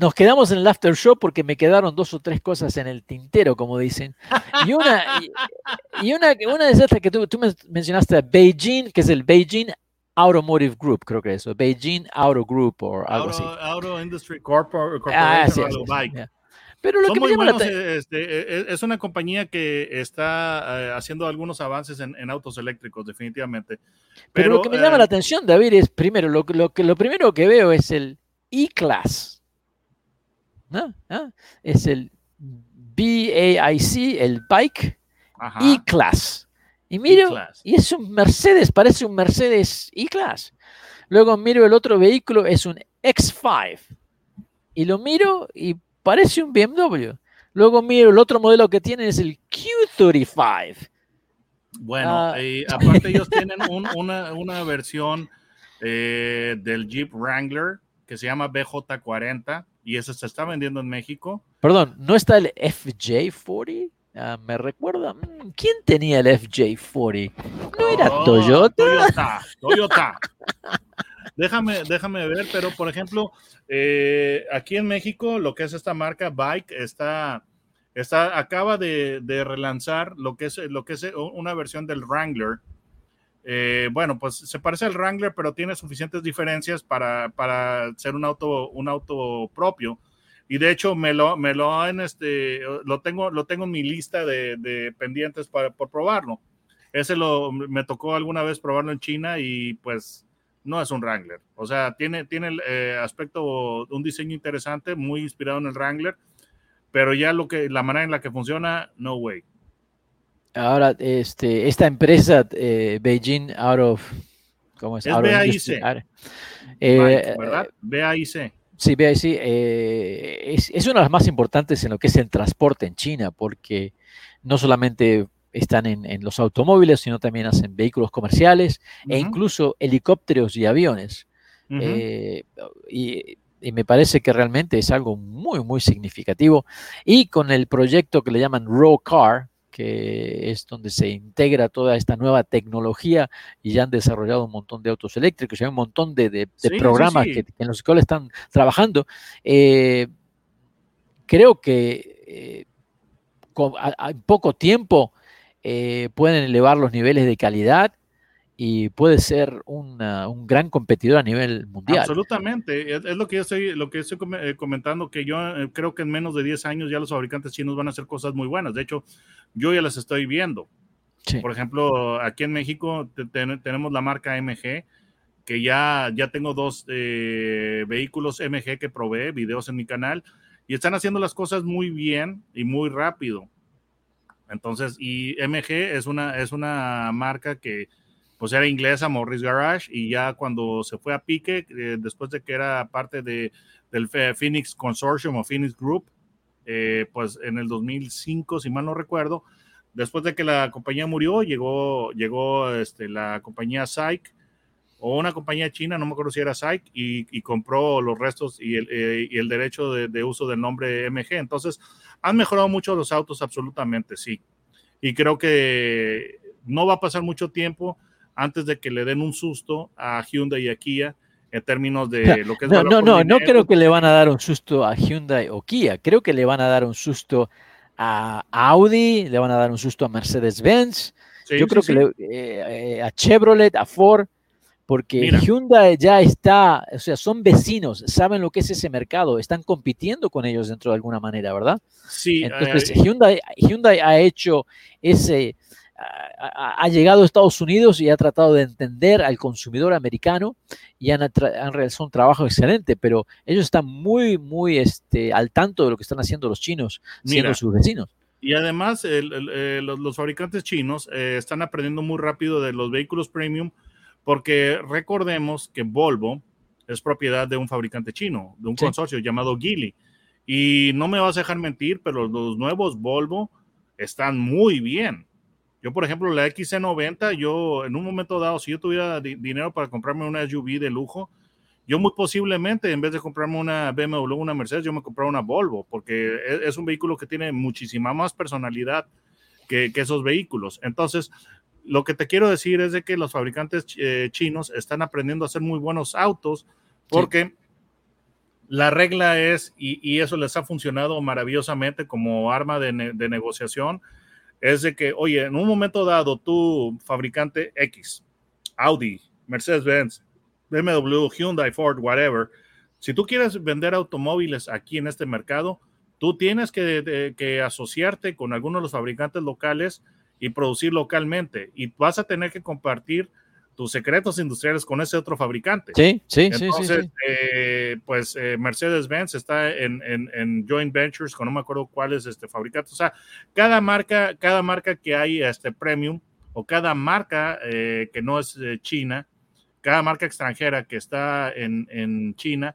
nos quedamos en el after show porque me quedaron dos o tres cosas en el tintero, como dicen. Y una, y, y una, una de esas que tú, tú men- mencionaste, Beijing, que es el Beijing Automotive Group, creo que es eso, Beijing Auto Group o algo así. Auto, Industry Corpor- Corporation, Ah, sí, Bike. Pero lo Son que me llama la buenos, eh, este, eh, es una compañía que está eh, haciendo algunos avances en, en autos eléctricos, definitivamente. Pero, lo que me llama eh, la atención, David, es primero, lo, que- lo, que, lo primero que veo es el E-Class. ¿No? ¿Ah? Es el BAIC, el Bike E-Class. Y miro, y es un Mercedes, parece un Mercedes E-Class. Luego miro el otro vehículo, es un X5. Y lo miro y parece un BMW. Luego miro el otro modelo que tiene es el Q35. Bueno, Ah. eh, aparte ellos tienen un- una, una versión eh, del Jeep Wrangler que se llama BJ40 y ese se está vendiendo en México. Perdón, ¿no está el FJ40? Ah, me recuerda. mm, ¿Quién tenía el FJ40? ¿No era Oh, Toyota? Toyota, Toyota. déjame, déjame ver, pero por ejemplo, eh, aquí en México, lo que es esta marca Bike está, está acaba de, de relanzar lo que es lo que es una versión del Wrangler. Eh, bueno, pues se parece al Wrangler, pero tiene suficientes diferencias para, para ser un auto, un auto propio. Y de hecho, me lo, me lo han, este, lo tengo, lo tengo en mi lista de, de pendientes para, por probarlo. Ese lo, me tocó alguna vez probarlo en China y pues no es un Wrangler. O sea, tiene, tiene el eh, aspecto, un diseño interesante, muy inspirado en el Wrangler, pero ya lo que, la manera en la que funciona, no way. Ahora, este, esta empresa, eh, Beijing Out of. ¿Cómo es? Es BAIC. Out- Bike, Eh, ¿Verdad? BAIC. Sí, BAIC eh, es, es una de las más importantes en lo que es el transporte en China, porque no solamente están en, en los automóviles, sino también hacen vehículos comerciales e incluso helicópteros y aviones. Eh, y, y me parece que realmente es algo muy, muy significativo. Y con el proyecto que le llaman Raw Car, que es donde se integra toda esta nueva tecnología y ya han desarrollado un montón de autos eléctricos y hay un montón de, de- de Sí, sí, programas sí. que- que en los cuales están trabajando. Eh, creo que eh, con- a- a- en poco tiempo eh, pueden elevar los niveles de calidad y puede ser una- un gran competidor a nivel mundial. Absolutamente, es, es lo que yo estoy, lo que estoy eh, comentando, que yo eh, creo que en menos de 10 años ya los fabricantes chinos van a hacer cosas muy buenas. De hecho, yo ya las estoy viendo. Sí. Por ejemplo, aquí en México te- ten- tenemos la marca MG, que ya, ya tengo dos eh, vehículos MG que probé, videos en mi canal, y están haciendo las cosas muy bien y muy rápido. Entonces, y MG es una, es una marca que pues era inglesa, Morris Garage, y ya cuando se fue a pique, eh, después de que era parte de, del Phoenix Consortium o Phoenix Group, eh, pues en el 2005, si mal no recuerdo, después de que la compañía murió, llegó, llegó este, la compañía SAIC o una compañía china, no me acuerdo si era SAIC, y, y compró los restos y el, eh, y el derecho de, de uso del nombre MG. Entonces, han mejorado mucho los autos, absolutamente, sí. Y creo que no va a pasar mucho tiempo antes de que le den un susto a Hyundai y a Kia en términos de lo que es No, valor no, no, no dinero. creo que le van a dar un susto a Hyundai o Kia. Creo que le van a dar un susto a Audi, le van a dar un susto a Mercedes-Benz. Sí, Yo creo sí. que le- eh, eh, a Chevrolet, a Ford, porque Hyundai ya está, o sea, son vecinos, saben lo que es ese mercado, están compitiendo con ellos dentro de alguna manera, ¿verdad? Sí. Entonces, Hyundai, Hyundai ha hecho ese, ha, llegado a Estados Unidos y ha tratado de entender al consumidor americano y han, realizado un trabajo excelente, pero ellos están muy, muy este, al tanto de lo que están haciendo los chinos, siendo sus vecinos. Y además, eh, los, fabricantes chinos eh, están aprendiendo muy rápido de los vehículos premium, porque recordemos que Volvo es propiedad de un fabricante chino, de un consorcio llamado Geely. Y no me vas a dejar mentir, pero los nuevos Volvo están muy bien. Yo, por ejemplo, la XC90, yo en un momento dado, si yo tuviera dinero para comprarme una SUV de lujo, yo muy posiblemente, en vez de comprarme una BMW, una Mercedes, yo me comprara una Volvo, porque e, es, un vehículo que tiene muchísima más personalidad que, esos vehículos. Entonces, lo que te quiero decir es de que los fabricantes eh, chinos están aprendiendo a hacer muy buenos autos, porque la regla es, y, eso les ha funcionado maravillosamente como arma de, de negociación, es de que, oye, en un momento dado, tú, fabricante X, Audi, Mercedes-Benz, BMW, Hyundai, Ford, whatever, si tú quieres vender automóviles aquí en este mercado, tú tienes que, que, asociarte con algunos de los fabricantes locales y producir localmente y vas a tener que compartir tus secretos industriales con ese otro fabricante. Sí, sí, sí. sí, eh, pues eh, Mercedes-Benz está en, en, joint ventures con no me acuerdo cuáles este, fabricantes. O sea, cada marca, cada marca que hay este premium o cada marca eh, que no es China, cada marca extranjera que está en, en China,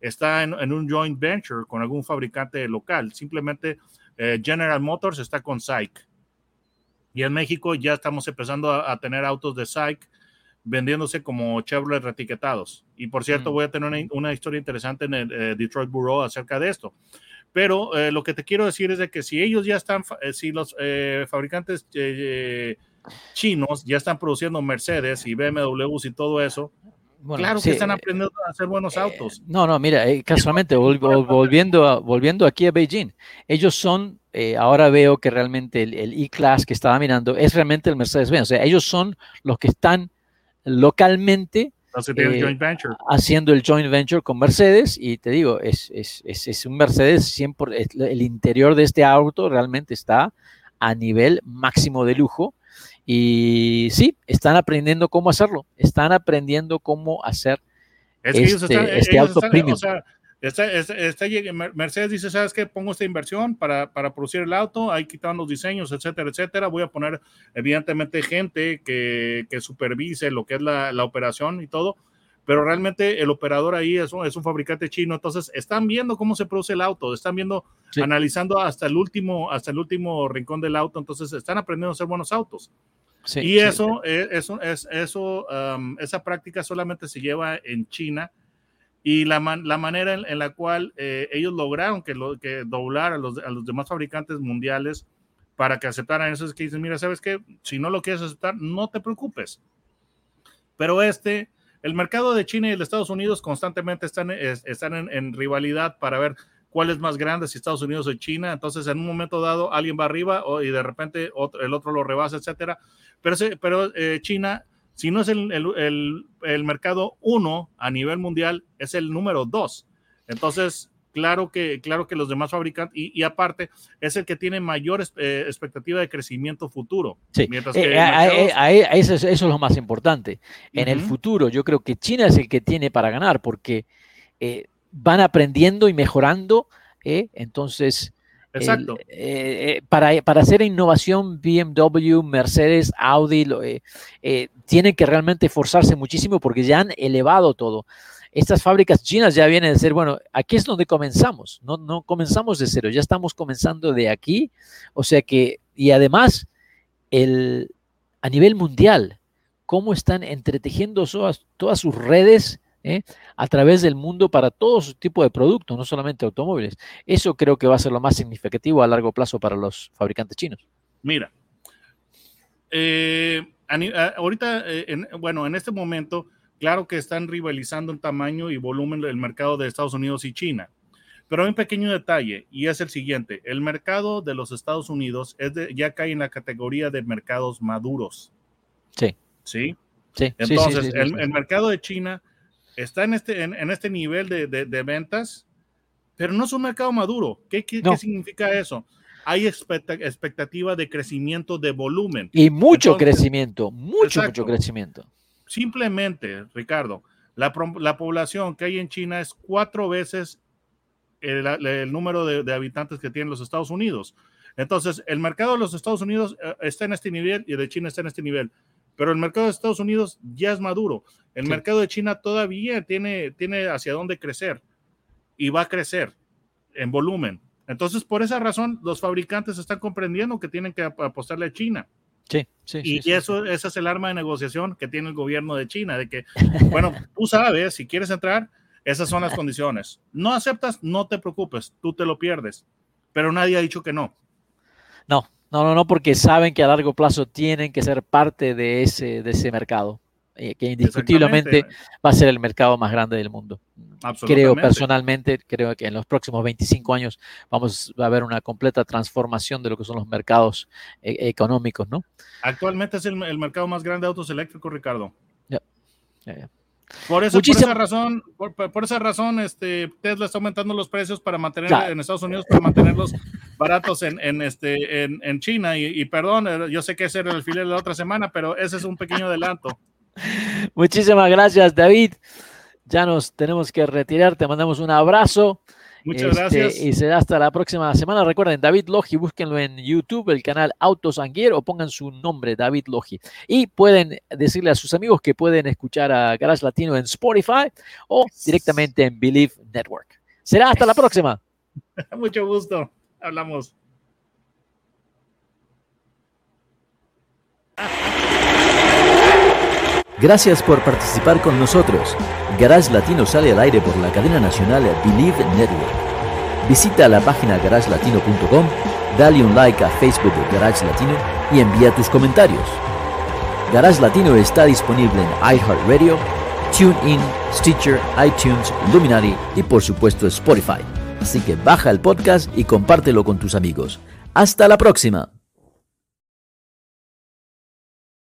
está en, un joint venture con algún fabricante local. Simplemente General Motors está con SAIC. Y en México ya estamos empezando a, a tener autos de SAIC vendiéndose como Chevrolet retiquetados. Y por cierto, mm. voy a tener una, historia interesante en el eh, Detroit Bureau acerca de esto. Pero eh, lo que te quiero decir es de que si ellos ya están, eh, si los fabricantes chinos ya están produciendo Mercedes y BMWs y todo eso, claro que están aprendiendo a hacer buenos autos. no, no, mira, casualmente, volviendo, a, volviendo aquí a Beijing, ellos son ahora veo que realmente el E-Class que estaba mirando es realmente el Mercedes-Benz. O sea, ellos son los que están localmente eh, haciendo el joint venture con Mercedes y te digo, es, es, es, un Mercedes 100%, el interior de este auto realmente está a nivel máximo de lujo y sí, están aprendiendo cómo hacerlo, están aprendiendo cómo hacer este, este auto premium. Esta, Mercedes dice, ¿sabes qué? Pongo esta inversión para, para producir el auto, ahí quitan los diseños, etcétera, etcétera. Voy a poner, evidentemente, gente que, que supervise lo que es la, la, operación y todo, pero realmente el operador ahí es un, es un, fabricante chino, entonces están viendo cómo se produce el auto, están viendo, analizando hasta el, último, hasta el último rincón del auto, entonces están aprendiendo a hacer buenos autos. y eso, es, eso, es, eso um, esa práctica solamente se lleva en China y la, la manera en, la cual eh, ellos lograron que, lo, que doblar a los, a los demás fabricantes mundiales para que aceptaran eso es que dicen, mira, ¿sabes qué? Si no lo quieres aceptar, no te preocupes. Pero este, el mercado de China y el de Estados Unidos constantemente están, están en, rivalidad para ver cuál es más grande, si Estados Unidos o China. Entonces, en un momento dado, alguien va arriba y de repente otro, el otro lo rebasa, etcétera. Pero, pero eh, China si no es el, mercado uno a nivel mundial, es el número dos. Entonces, claro que, claro que los demás fabricantes, y, aparte, es el que tiene mayor eh, expectativa de crecimiento futuro. Sí, Mientras que eso, es, lo más importante. En el futuro, yo creo que China es el que tiene para ganar, porque eh, van aprendiendo y mejorando. ¿eh? Entonces, Exacto. Eh, eh, para, para, hacer innovación, BMW, Mercedes, Audi, eh, tienen que realmente esforzarse muchísimo porque ya han elevado todo. Estas fábricas chinas ya vienen de ser, bueno, aquí es donde comenzamos, no, no comenzamos de cero, ya estamos comenzando de aquí. O sea que, y además, el, a nivel mundial, cómo están entretejiendo todas, todas sus redes ¿eh? a través del mundo para todo su tipo de productos, no solamente automóviles. Eso creo que va a ser lo más significativo a largo plazo para los fabricantes chinos. Mira, eh, ahorita, eh, bueno, en este momento, claro que están rivalizando en tamaño y volumen el mercado de Estados Unidos y China. Pero hay un pequeño detalle y es el siguiente. El mercado de los Estados Unidos es ya cae en la categoría de mercados maduros. Sí. ¿Sí? Entonces, el, mercado de China está en este, en, este nivel de, de, ventas, pero no es un mercado maduro. ¿Qué, qué, significa eso? Hay expectativa de crecimiento de volumen. Y mucho crecimiento, mucho, mucho crecimiento. Simplemente, Ricardo, la, la, población que hay en China es cuatro veces el, el número de, de, habitantes que tienen los Estados Unidos. Entonces, el mercado de los Estados Unidos eh, está en este nivel y el de China está en este nivel pero el mercado de Estados Unidos ya es maduro. El mercado de China todavía tiene, tiene hacia dónde crecer y va a crecer en volumen. Entonces, por esa razón, los fabricantes están comprendiendo que tienen que apostarle a China. Sí, sí. Y, eso, ese es el arma de negociación que tiene el gobierno de China, de que, bueno, tú sabes, si quieres entrar, esas son las condiciones. No aceptas, no te preocupes, tú te lo pierdes. Pero nadie ha dicho que no. No, no, no, no, porque saben que a largo plazo tienen que ser parte de ese, de ese mercado, eh, que indiscutiblemente va a ser el mercado más grande del mundo. Creo personalmente, creo que en los próximos 25 años vamos a ver una completa transformación de lo que son los mercados eh, económicos, ¿no? Actualmente es el, mercado más grande de autos eléctricos, Ricardo. Por, eso, por esa razón, por, esa razón, este, Tesla está aumentando los precios para mantener en Estados Unidos, para mantenerlos baratos en, en este, en, en China. Y, perdón, eh, yo sé que ese era el file de la otra semana, pero ese es un pequeño adelanto. Muchísimas gracias, David. Ya nos tenemos que retirar. Te mandamos un abrazo. Muchas este, gracias. Y será hasta la próxima semana. Recuerden, David Logi, búsquenlo en YouTube, el canal Autos Anguier, o pongan su nombre, David Logi. Y pueden decirle a sus amigos que pueden escuchar a Garage Latino en Spotify o directamente en Believe Network. Será hasta la próxima. Mucho gusto. Hablamos. Gracias por participar con nosotros. Garage Latino sale al aire por la cadena nacional Believe Network. Visita la página garagelatino.com, dale un like a Facebook Garage Latino y envía tus comentarios. Garage Latino está disponible en iHeartRadio, TuneIn, Stitcher, iTunes, Luminary y por supuesto Spotify. Así que baja el podcast y compártelo con tus amigos. Hasta la próxima.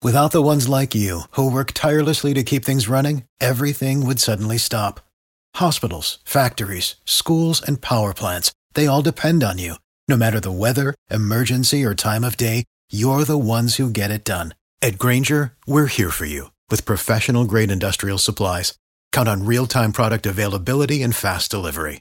Without the ones like you, who work tirelessly to keep things running, everything would suddenly stop. Hospitals, factories, schools, and power plants, they all depend on you. No matter the weather, emergency, or time of day, you're the ones who get it done. At Granger, we're here for you with professional grade industrial supplies. Count on real time product availability and fast delivery.